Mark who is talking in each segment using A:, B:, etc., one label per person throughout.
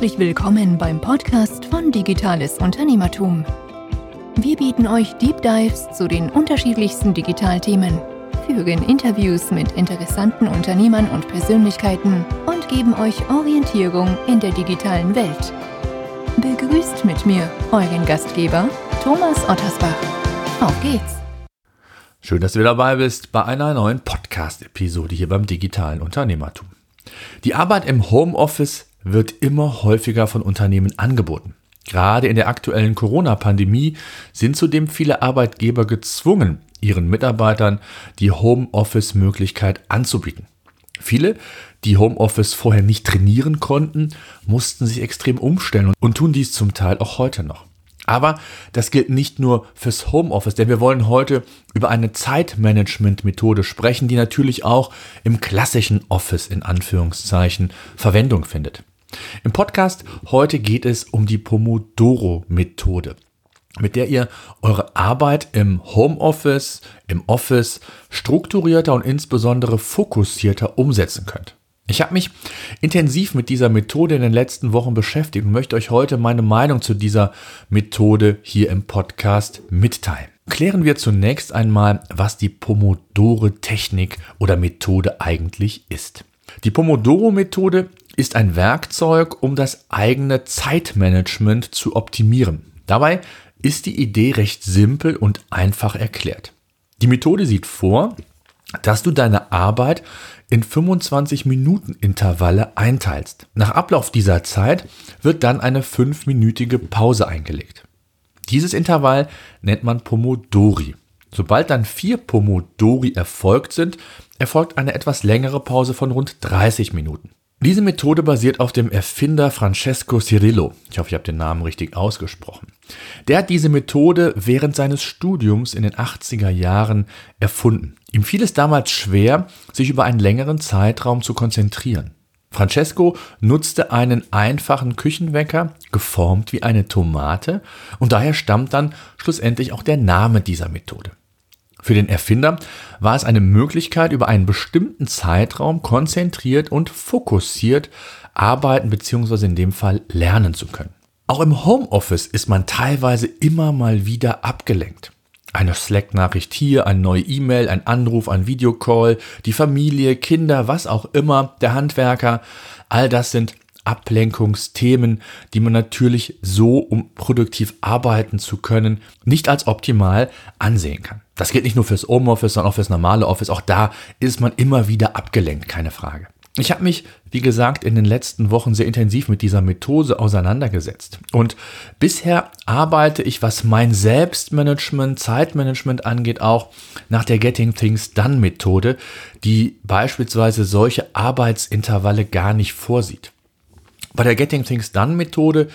A: Herzlich willkommen beim Podcast von Digitales Unternehmertum. Wir bieten euch Deep Dives zu den unterschiedlichsten Digitalthemen, führen Interviews mit interessanten Unternehmern und Persönlichkeiten und geben euch Orientierung in der digitalen Welt. Begrüßt mit mir euren Gastgeber Thomas Ottersbach. Auf geht's!
B: Schön, dass du dabei bist bei einer neuen Podcast-Episode hier beim digitalen Unternehmertum. Die Arbeit im Homeoffice wird immer häufiger von Unternehmen angeboten. Gerade in der aktuellen Corona-Pandemie sind zudem viele Arbeitgeber gezwungen, ihren Mitarbeitern die Homeoffice-Möglichkeit anzubieten. Viele, die Homeoffice vorher nicht trainieren konnten, mussten sich extrem umstellen und tun dies zum Teil auch heute noch. Aber das gilt nicht nur fürs Homeoffice, denn wir wollen heute über eine Zeitmanagement-Methode sprechen, die natürlich auch im klassischen Office in Anführungszeichen Verwendung findet. Im Podcast heute geht es um die Pomodoro-Methode, mit der ihr eure Arbeit im Homeoffice, im Office strukturierter und insbesondere fokussierter umsetzen könnt. Ich habe mich intensiv mit dieser Methode in den letzten Wochen beschäftigt und möchte euch heute meine Meinung zu dieser Methode hier im Podcast mitteilen. Klären wir zunächst einmal, was die Pomodore-Technik oder Methode eigentlich ist. Die Pomodoro-Methode ist ein Werkzeug, um das eigene Zeitmanagement zu optimieren. Dabei ist die Idee recht simpel und einfach erklärt. Die Methode sieht vor, dass du deine Arbeit in 25 Minuten Intervalle einteilst. Nach Ablauf dieser Zeit wird dann eine fünfminütige Pause eingelegt. Dieses Intervall nennt man Pomodori. Sobald dann vier Pomodori erfolgt sind, erfolgt eine etwas längere Pause von rund 30 Minuten. Diese Methode basiert auf dem Erfinder Francesco Cirillo. Ich hoffe, ich habe den Namen richtig ausgesprochen. Der hat diese Methode während seines Studiums in den 80er Jahren erfunden. Ihm fiel es damals schwer, sich über einen längeren Zeitraum zu konzentrieren. Francesco nutzte einen einfachen Küchenwecker, geformt wie eine Tomate, und daher stammt dann schlussendlich auch der Name dieser Methode. Für den Erfinder war es eine Möglichkeit, über einen bestimmten Zeitraum konzentriert und fokussiert arbeiten bzw. in dem Fall lernen zu können. Auch im Homeoffice ist man teilweise immer mal wieder abgelenkt. Eine Slack-Nachricht hier, eine neue E-Mail, ein Anruf, ein Videocall, die Familie, Kinder, was auch immer, der Handwerker, all das sind Ablenkungsthemen, die man natürlich so, um produktiv arbeiten zu können, nicht als optimal ansehen kann. Das gilt nicht nur fürs Homeoffice, sondern auch fürs normale Office. Auch da ist man immer wieder abgelenkt, keine Frage. Ich habe mich, wie gesagt, in den letzten Wochen sehr intensiv mit dieser Methode auseinandergesetzt. Und bisher arbeite ich, was mein Selbstmanagement, Zeitmanagement angeht, auch nach der Getting Things Done Methode, die beispielsweise solche Arbeitsintervalle gar nicht vorsieht. Bei der Getting Things Done Methode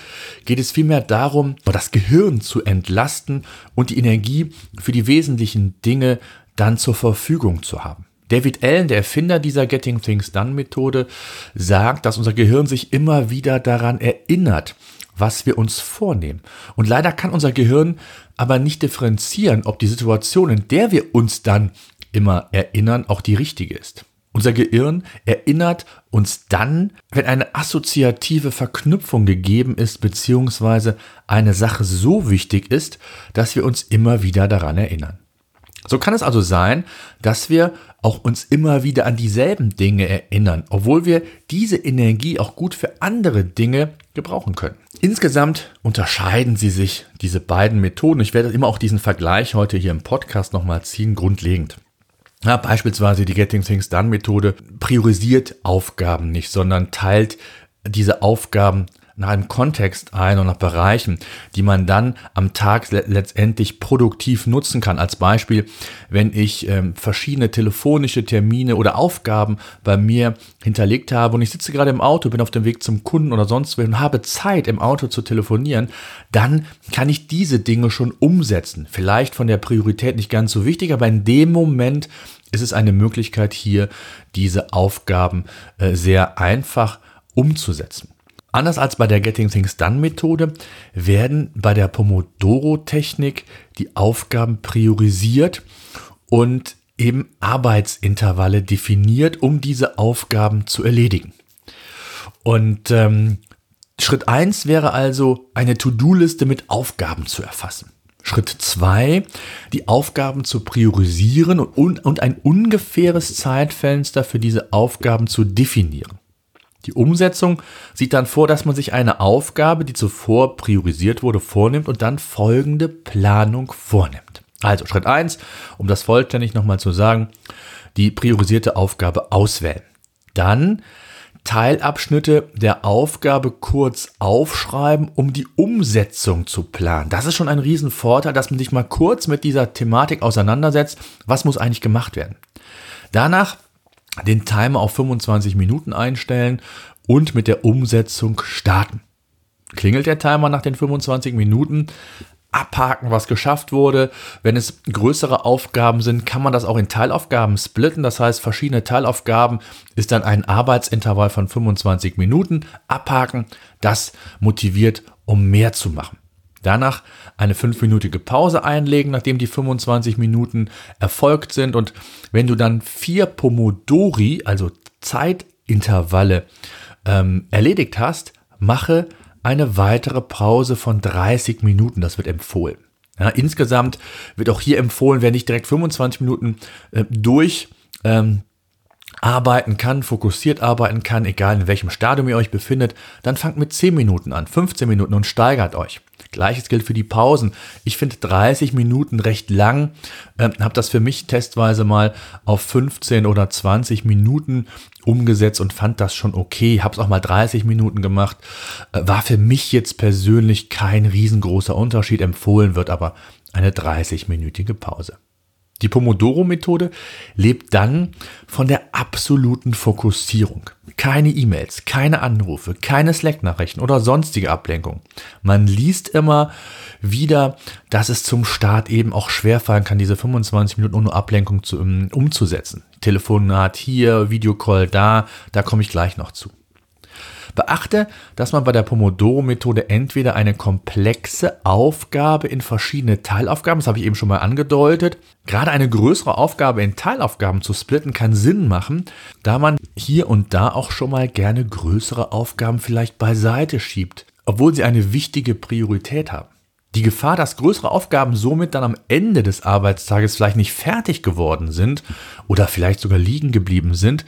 B: geht es vielmehr darum, das Gehirn zu entlasten und die Energie für die wesentlichen Dinge dann zur Verfügung zu haben. David Allen, der Erfinder dieser Getting Things Done Methode, sagt, dass unser Gehirn sich immer wieder daran erinnert, was wir uns vornehmen. Und leider kann unser Gehirn aber nicht differenzieren, ob die Situation, in der wir uns dann immer erinnern, auch die richtige ist. Unser Gehirn erinnert uns dann, wenn eine assoziative Verknüpfung gegeben ist, beziehungsweise eine Sache so wichtig ist, dass wir uns immer wieder daran erinnern. So kann es also sein, dass wir auch uns immer wieder an dieselben Dinge erinnern, obwohl wir diese Energie auch gut für andere Dinge gebrauchen können. Insgesamt unterscheiden sie sich, diese beiden Methoden. Ich werde immer auch diesen Vergleich heute hier im Podcast nochmal ziehen, grundlegend. Ja, beispielsweise die Getting Things Done Methode priorisiert Aufgaben nicht, sondern teilt diese Aufgaben nach einem Kontext ein und nach Bereichen, die man dann am Tag letztendlich produktiv nutzen kann. Als Beispiel, wenn ich ähm, verschiedene telefonische Termine oder Aufgaben bei mir hinterlegt habe und ich sitze gerade im Auto, bin auf dem Weg zum Kunden oder sonst wo und habe Zeit im Auto zu telefonieren, dann kann ich diese Dinge schon umsetzen. Vielleicht von der Priorität nicht ganz so wichtig, aber in dem Moment ist es eine Möglichkeit hier, diese Aufgaben äh, sehr einfach umzusetzen. Anders als bei der Getting Things Done Methode werden bei der Pomodoro-Technik die Aufgaben priorisiert und eben Arbeitsintervalle definiert, um diese Aufgaben zu erledigen. Und ähm, Schritt 1 wäre also, eine To-Do-Liste mit Aufgaben zu erfassen. Schritt 2, die Aufgaben zu priorisieren und, und ein ungefähres Zeitfenster für diese Aufgaben zu definieren. Die Umsetzung sieht dann vor, dass man sich eine Aufgabe, die zuvor priorisiert wurde, vornimmt und dann folgende Planung vornimmt. Also Schritt 1, um das vollständig nochmal zu sagen, die priorisierte Aufgabe auswählen. Dann Teilabschnitte der Aufgabe kurz aufschreiben, um die Umsetzung zu planen. Das ist schon ein Riesenvorteil, dass man sich mal kurz mit dieser Thematik auseinandersetzt. Was muss eigentlich gemacht werden? Danach den Timer auf 25 Minuten einstellen und mit der Umsetzung starten. Klingelt der Timer nach den 25 Minuten, abhaken, was geschafft wurde. Wenn es größere Aufgaben sind, kann man das auch in Teilaufgaben splitten. Das heißt, verschiedene Teilaufgaben ist dann ein Arbeitsintervall von 25 Minuten. Abhaken, das motiviert, um mehr zu machen. Danach eine fünfminütige Pause einlegen, nachdem die 25 Minuten erfolgt sind. Und wenn du dann vier Pomodori, also Zeitintervalle, ähm, erledigt hast, mache eine weitere Pause von 30 Minuten. Das wird empfohlen. Ja, insgesamt wird auch hier empfohlen, wer nicht direkt 25 Minuten äh, durch ähm, arbeiten kann, fokussiert arbeiten kann, egal in welchem Stadium ihr euch befindet, dann fangt mit 10 Minuten an, 15 Minuten und steigert euch. Gleiches gilt für die Pausen. Ich finde 30 Minuten recht lang, äh, habe das für mich testweise mal auf 15 oder 20 Minuten umgesetzt und fand das schon okay. Habe es auch mal 30 Minuten gemacht. Äh, war für mich jetzt persönlich kein riesengroßer Unterschied. Empfohlen wird aber eine 30-minütige Pause. Die Pomodoro-Methode lebt dann von der absoluten Fokussierung. Keine E-Mails, keine Anrufe, keine Slack-Nachrichten oder sonstige Ablenkung. Man liest immer wieder, dass es zum Start eben auch schwerfallen kann, diese 25 Minuten ohne Ablenkung zu, um, umzusetzen. Telefonat hier, Videocall da, da komme ich gleich noch zu. Beachte, dass man bei der Pomodoro-Methode entweder eine komplexe Aufgabe in verschiedene Teilaufgaben, das habe ich eben schon mal angedeutet, gerade eine größere Aufgabe in Teilaufgaben zu splitten, kann Sinn machen, da man hier und da auch schon mal gerne größere Aufgaben vielleicht beiseite schiebt, obwohl sie eine wichtige Priorität haben. Die Gefahr, dass größere Aufgaben somit dann am Ende des Arbeitstages vielleicht nicht fertig geworden sind oder vielleicht sogar liegen geblieben sind,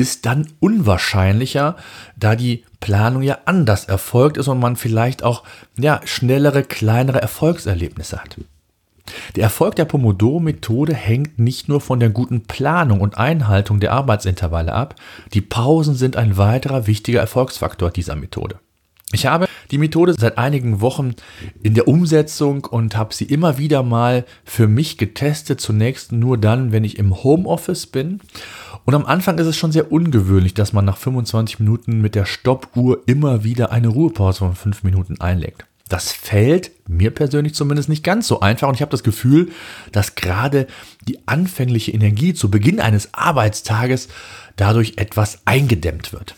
B: ist dann unwahrscheinlicher, da die Planung ja anders erfolgt ist und man vielleicht auch ja, schnellere, kleinere Erfolgserlebnisse hat. Der Erfolg der Pomodoro-Methode hängt nicht nur von der guten Planung und Einhaltung der Arbeitsintervalle ab, die Pausen sind ein weiterer wichtiger Erfolgsfaktor dieser Methode. Ich habe die Methode seit einigen Wochen in der Umsetzung und habe sie immer wieder mal für mich getestet. Zunächst nur dann, wenn ich im Homeoffice bin. Und am Anfang ist es schon sehr ungewöhnlich, dass man nach 25 Minuten mit der Stoppuhr immer wieder eine Ruhepause von 5 Minuten einlegt. Das fällt mir persönlich zumindest nicht ganz so einfach und ich habe das Gefühl, dass gerade die anfängliche Energie zu Beginn eines Arbeitstages dadurch etwas eingedämmt wird.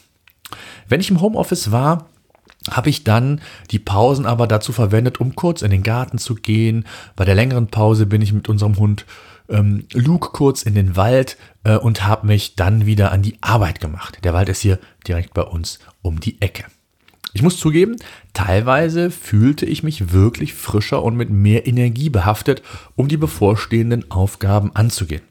B: Wenn ich im Homeoffice war, habe ich dann die Pausen aber dazu verwendet, um kurz in den Garten zu gehen. Bei der längeren Pause bin ich mit unserem Hund ähm, Luke kurz in den Wald äh, und habe mich dann wieder an die Arbeit gemacht. Der Wald ist hier direkt bei uns um die Ecke. Ich muss zugeben, teilweise fühlte ich mich wirklich frischer und mit mehr Energie behaftet, um die bevorstehenden Aufgaben anzugehen.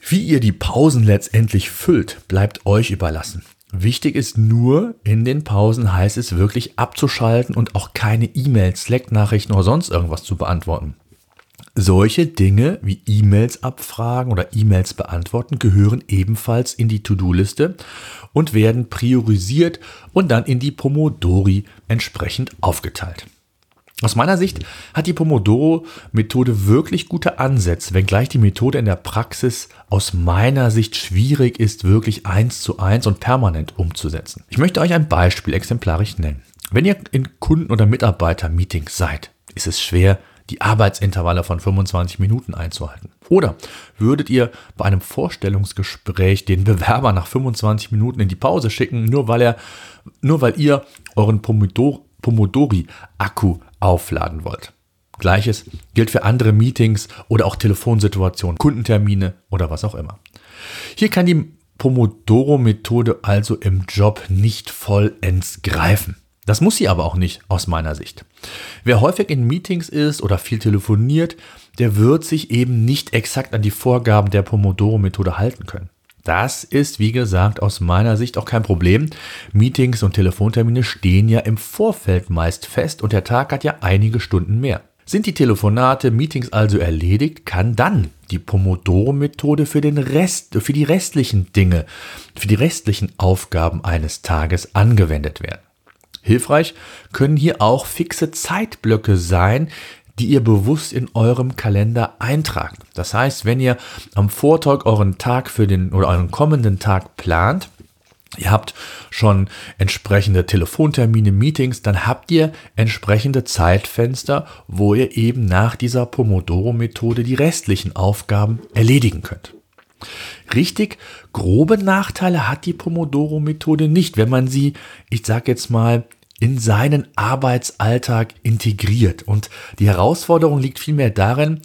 B: Wie ihr die Pausen letztendlich füllt, bleibt euch überlassen. Wichtig ist nur, in den Pausen heißt es wirklich abzuschalten und auch keine E-Mails, Slack-Nachrichten oder sonst irgendwas zu beantworten. Solche Dinge wie E-Mails abfragen oder E-Mails beantworten gehören ebenfalls in die To-Do-Liste und werden priorisiert und dann in die Pomodori entsprechend aufgeteilt. Aus meiner Sicht hat die Pomodoro-Methode wirklich gute Ansätze, wenngleich die Methode in der Praxis aus meiner Sicht schwierig ist, wirklich eins zu eins und permanent umzusetzen. Ich möchte euch ein Beispiel exemplarisch nennen. Wenn ihr in Kunden- oder Mitarbeiter-Meetings seid, ist es schwer, die Arbeitsintervalle von 25 Minuten einzuhalten. Oder würdet ihr bei einem Vorstellungsgespräch den Bewerber nach 25 Minuten in die Pause schicken, nur weil er, nur weil ihr euren Pomodori-Akku aufladen wollt. Gleiches gilt für andere Meetings oder auch Telefonsituationen, Kundentermine oder was auch immer. Hier kann die Pomodoro-Methode also im Job nicht vollends greifen. Das muss sie aber auch nicht aus meiner Sicht. Wer häufig in Meetings ist oder viel telefoniert, der wird sich eben nicht exakt an die Vorgaben der Pomodoro-Methode halten können. Das ist, wie gesagt, aus meiner Sicht auch kein Problem. Meetings und Telefontermine stehen ja im Vorfeld meist fest und der Tag hat ja einige Stunden mehr. Sind die Telefonate, Meetings also erledigt, kann dann die Pomodoro-Methode für den Rest, für die restlichen Dinge, für die restlichen Aufgaben eines Tages angewendet werden. Hilfreich können hier auch fixe Zeitblöcke sein, die ihr bewusst in eurem Kalender eintragt. Das heißt, wenn ihr am Vortag euren Tag für den oder euren kommenden Tag plant, Ihr habt schon entsprechende Telefontermine, Meetings, dann habt ihr entsprechende Zeitfenster, wo ihr eben nach dieser Pomodoro-Methode die restlichen Aufgaben erledigen könnt. Richtig grobe Nachteile hat die Pomodoro-Methode nicht, wenn man sie, ich sage jetzt mal, in seinen Arbeitsalltag integriert. Und die Herausforderung liegt vielmehr darin,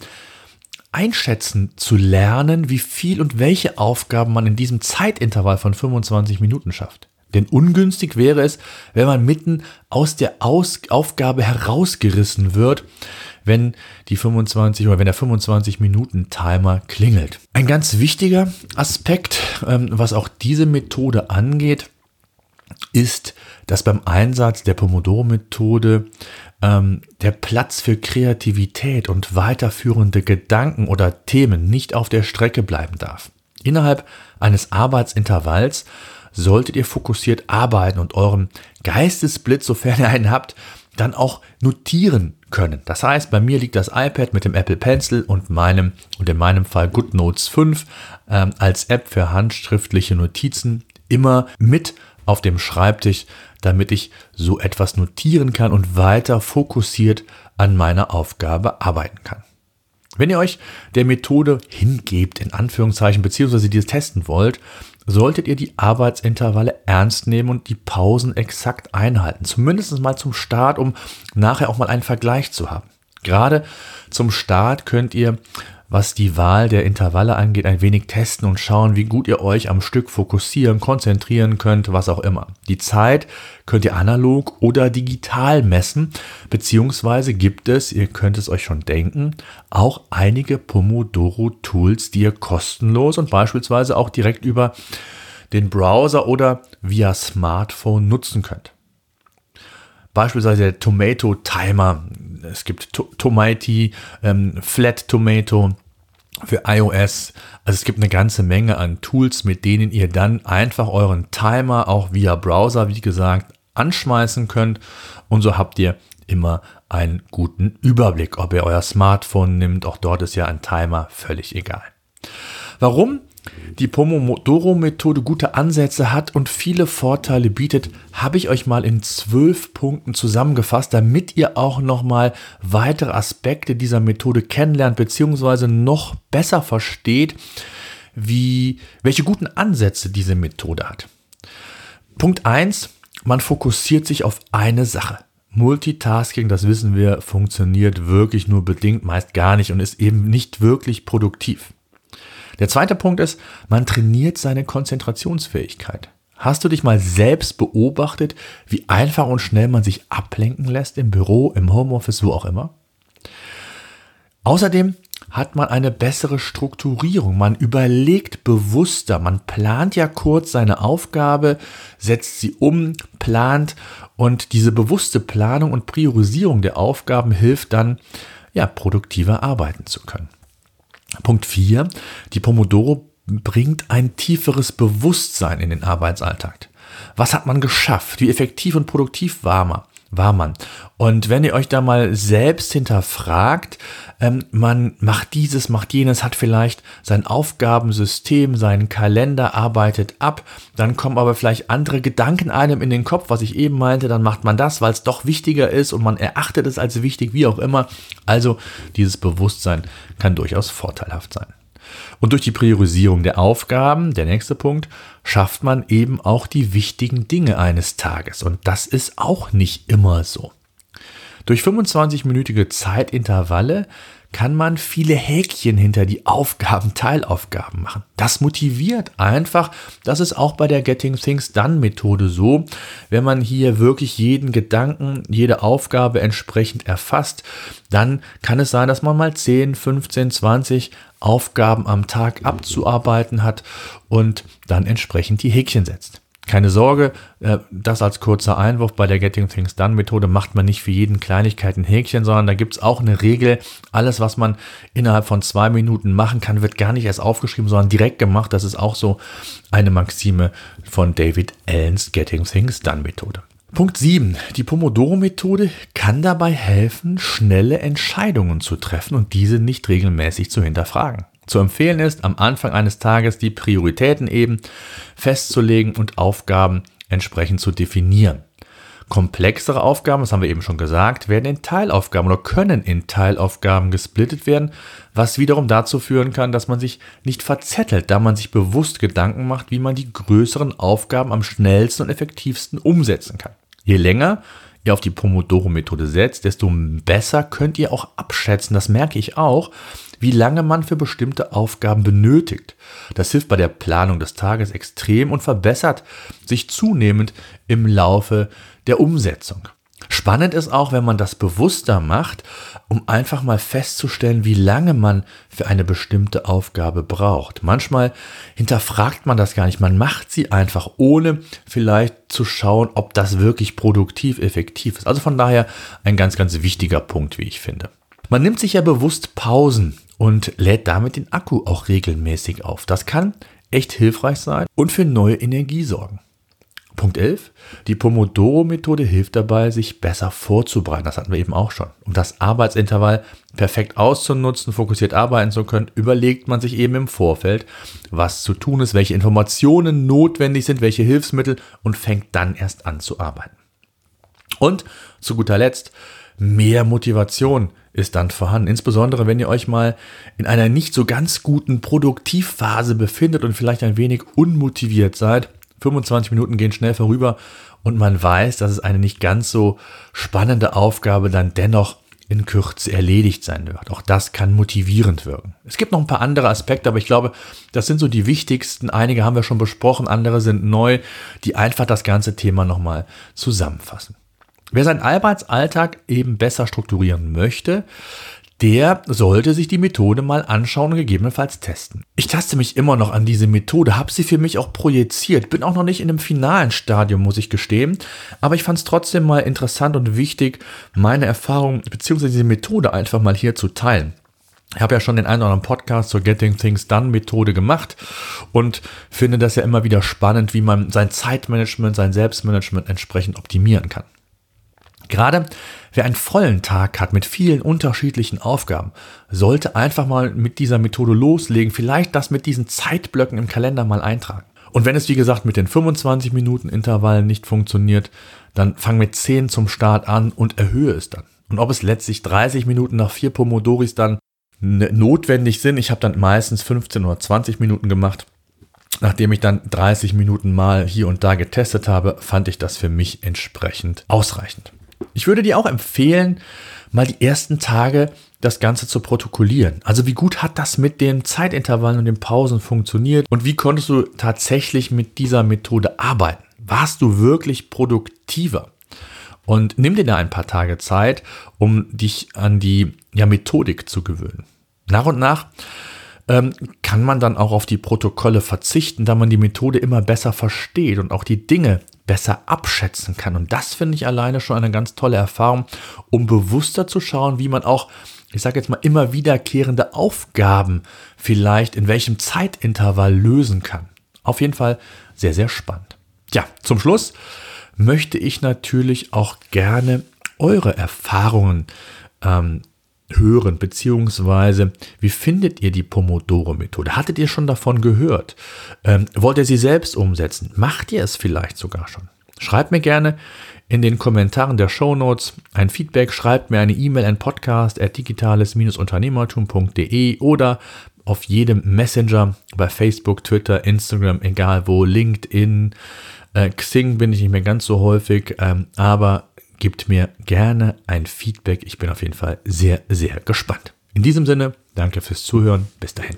B: einschätzen zu lernen, wie viel und welche Aufgaben man in diesem Zeitintervall von 25 Minuten schafft. Denn ungünstig wäre es, wenn man mitten aus der aus Aufgabe herausgerissen wird, wenn die 25 oder wenn der 25 Minuten Timer klingelt. Ein ganz wichtiger Aspekt, ähm, was auch diese Methode angeht, ist, dass beim Einsatz der Pomodoro-Methode ähm, der Platz für Kreativität und weiterführende Gedanken oder Themen nicht auf der Strecke bleiben darf. Innerhalb eines Arbeitsintervalls solltet ihr fokussiert arbeiten und euren Geistesblitz, sofern ihr einen habt, dann auch notieren können. Das heißt, bei mir liegt das iPad mit dem Apple Pencil und meinem und in meinem Fall GoodNotes 5 ähm, als App für handschriftliche Notizen immer mit auf dem Schreibtisch, damit ich so etwas notieren kann und weiter fokussiert an meiner Aufgabe arbeiten kann. Wenn ihr euch der Methode hingebt, in Anführungszeichen, beziehungsweise dieses testen wollt, solltet ihr die Arbeitsintervalle ernst nehmen und die Pausen exakt einhalten. Zumindest mal zum Start, um nachher auch mal einen Vergleich zu haben. Gerade zum Start könnt ihr was die Wahl der Intervalle angeht, ein wenig testen und schauen, wie gut ihr euch am Stück fokussieren, konzentrieren könnt, was auch immer. Die Zeit könnt ihr analog oder digital messen, beziehungsweise gibt es, ihr könnt es euch schon denken, auch einige Pomodoro-Tools, die ihr kostenlos und beispielsweise auch direkt über den Browser oder via Smartphone nutzen könnt. Beispielsweise der Tomato Timer. Es gibt Tomati, ähm, Flat Tomato für iOS. Also es gibt eine ganze Menge an Tools, mit denen ihr dann einfach euren Timer auch via Browser, wie gesagt, anschmeißen könnt. Und so habt ihr immer einen guten Überblick, ob ihr euer Smartphone nimmt. Auch dort ist ja ein Timer völlig egal. Warum die Pomodoro-Methode gute Ansätze hat und viele Vorteile bietet, habe ich euch mal in zwölf Punkten zusammengefasst, damit ihr auch nochmal weitere Aspekte dieser Methode kennenlernt, beziehungsweise noch besser versteht, wie, welche guten Ansätze diese Methode hat. Punkt eins: man fokussiert sich auf eine Sache. Multitasking, das wissen wir, funktioniert wirklich nur bedingt, meist gar nicht und ist eben nicht wirklich produktiv. Der zweite Punkt ist, man trainiert seine Konzentrationsfähigkeit. Hast du dich mal selbst beobachtet, wie einfach und schnell man sich ablenken lässt im Büro, im Homeoffice, wo auch immer? Außerdem hat man eine bessere Strukturierung. Man überlegt bewusster. Man plant ja kurz seine Aufgabe, setzt sie um, plant und diese bewusste Planung und Priorisierung der Aufgaben hilft dann, ja, produktiver arbeiten zu können. Punkt 4. Die Pomodoro bringt ein tieferes Bewusstsein in den Arbeitsalltag. Was hat man geschafft? Wie effektiv und produktiv war man? War man. Und wenn ihr euch da mal selbst hinterfragt, ähm, man macht dieses, macht jenes, hat vielleicht sein Aufgabensystem, seinen Kalender, arbeitet ab, dann kommen aber vielleicht andere Gedanken einem in den Kopf, was ich eben meinte, dann macht man das, weil es doch wichtiger ist und man erachtet es als wichtig, wie auch immer. Also dieses Bewusstsein kann durchaus vorteilhaft sein. Und durch die Priorisierung der Aufgaben, der nächste Punkt, schafft man eben auch die wichtigen Dinge eines Tages. Und das ist auch nicht immer so. Durch 25-minütige Zeitintervalle kann man viele Häkchen hinter die Aufgaben, Teilaufgaben machen. Das motiviert einfach. Das ist auch bei der Getting Things Done Methode so. Wenn man hier wirklich jeden Gedanken, jede Aufgabe entsprechend erfasst, dann kann es sein, dass man mal 10, 15, 20 Aufgaben am Tag abzuarbeiten hat und dann entsprechend die Häkchen setzt. Keine Sorge, äh, das als kurzer Einwurf bei der Getting Things Done Methode macht man nicht für jeden Kleinigkeit ein Häkchen, sondern da gibt es auch eine Regel. Alles, was man innerhalb von zwei Minuten machen kann, wird gar nicht erst aufgeschrieben, sondern direkt gemacht. Das ist auch so eine Maxime von David Allens Getting Things Done Methode. Punkt 7. Die Pomodoro-Methode kann dabei helfen, schnelle Entscheidungen zu treffen und diese nicht regelmäßig zu hinterfragen. Zu empfehlen ist, am Anfang eines Tages die Prioritäten eben festzulegen und Aufgaben entsprechend zu definieren. Komplexere Aufgaben, das haben wir eben schon gesagt, werden in Teilaufgaben oder können in Teilaufgaben gesplittet werden, was wiederum dazu führen kann, dass man sich nicht verzettelt, da man sich bewusst Gedanken macht, wie man die größeren Aufgaben am schnellsten und effektivsten umsetzen kann. Je länger ihr auf die Pomodoro-Methode setzt, desto besser könnt ihr auch abschätzen, das merke ich auch, wie lange man für bestimmte Aufgaben benötigt. Das hilft bei der Planung des Tages extrem und verbessert sich zunehmend im Laufe der Umsetzung. Spannend ist auch, wenn man das bewusster macht, um einfach mal festzustellen, wie lange man für eine bestimmte Aufgabe braucht. Manchmal hinterfragt man das gar nicht, man macht sie einfach, ohne vielleicht zu schauen, ob das wirklich produktiv, effektiv ist. Also von daher ein ganz, ganz wichtiger Punkt, wie ich finde. Man nimmt sich ja bewusst Pausen und lädt damit den Akku auch regelmäßig auf. Das kann echt hilfreich sein und für neue Energie sorgen. Punkt 11. Die Pomodoro-Methode hilft dabei, sich besser vorzubereiten. Das hatten wir eben auch schon. Um das Arbeitsintervall perfekt auszunutzen, fokussiert arbeiten zu können, überlegt man sich eben im Vorfeld, was zu tun ist, welche Informationen notwendig sind, welche Hilfsmittel und fängt dann erst an zu arbeiten. Und zu guter Letzt, mehr Motivation ist dann vorhanden. Insbesondere, wenn ihr euch mal in einer nicht so ganz guten Produktivphase befindet und vielleicht ein wenig unmotiviert seid. 25 Minuten gehen schnell vorüber und man weiß, dass es eine nicht ganz so spannende Aufgabe dann dennoch in Kürze erledigt sein wird. Auch das kann motivierend wirken. Es gibt noch ein paar andere Aspekte, aber ich glaube, das sind so die wichtigsten. Einige haben wir schon besprochen, andere sind neu, die einfach das ganze Thema nochmal zusammenfassen. Wer seinen Arbeitsalltag eben besser strukturieren möchte, der sollte sich die Methode mal anschauen und gegebenenfalls testen. Ich taste mich immer noch an diese Methode, habe sie für mich auch projiziert, bin auch noch nicht in dem finalen Stadium, muss ich gestehen, aber ich fand es trotzdem mal interessant und wichtig, meine Erfahrung bzw. diese Methode einfach mal hier zu teilen. Ich habe ja schon den einen oder anderen Podcast zur Getting Things Done Methode gemacht und finde das ja immer wieder spannend, wie man sein Zeitmanagement, sein Selbstmanagement entsprechend optimieren kann. Gerade wer einen vollen Tag hat mit vielen unterschiedlichen Aufgaben, sollte einfach mal mit dieser Methode loslegen, vielleicht das mit diesen Zeitblöcken im Kalender mal eintragen. Und wenn es wie gesagt mit den 25 Minuten Intervallen nicht funktioniert, dann fang mit 10 zum Start an und erhöhe es dann. Und ob es letztlich 30 Minuten nach vier Pomodoris dann notwendig sind, ich habe dann meistens 15 oder 20 Minuten gemacht, Nachdem ich dann 30 Minuten mal hier und da getestet habe, fand ich das für mich entsprechend ausreichend. Ich würde dir auch empfehlen, mal die ersten Tage das Ganze zu protokollieren. Also wie gut hat das mit den Zeitintervallen und den Pausen funktioniert und wie konntest du tatsächlich mit dieser Methode arbeiten? Warst du wirklich produktiver? Und nimm dir da ein paar Tage Zeit, um dich an die ja, Methodik zu gewöhnen. Nach und nach ähm, kann man dann auch auf die Protokolle verzichten, da man die Methode immer besser versteht und auch die Dinge besser abschätzen kann. Und das finde ich alleine schon eine ganz tolle Erfahrung, um bewusster zu schauen, wie man auch, ich sage jetzt mal, immer wiederkehrende Aufgaben vielleicht in welchem Zeitintervall lösen kann. Auf jeden Fall sehr, sehr spannend. Ja, zum Schluss möchte ich natürlich auch gerne eure Erfahrungen ähm, hören, beziehungsweise wie findet ihr die Pomodoro-Methode? Hattet ihr schon davon gehört? Ähm, wollt ihr sie selbst umsetzen? Macht ihr es vielleicht sogar schon? Schreibt mir gerne in den Kommentaren der Show Notes ein Feedback, schreibt mir eine E-Mail an podcast at digitales-unternehmertum.de oder auf jedem Messenger bei Facebook, Twitter, Instagram, egal wo, LinkedIn, äh, Xing bin ich nicht mehr ganz so häufig, ähm, aber gebt mir gerne ein Feedback. Ich bin auf jeden Fall sehr, sehr gespannt. In diesem Sinne, danke fürs Zuhören. Bis dahin.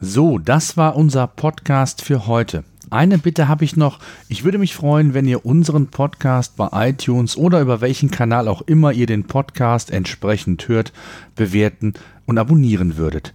B: So, das war unser Podcast für heute. Eine Bitte habe ich noch. Ich würde mich freuen, wenn ihr unseren Podcast bei iTunes oder über welchen Kanal auch immer ihr den Podcast entsprechend hört, bewerten und abonnieren würdet.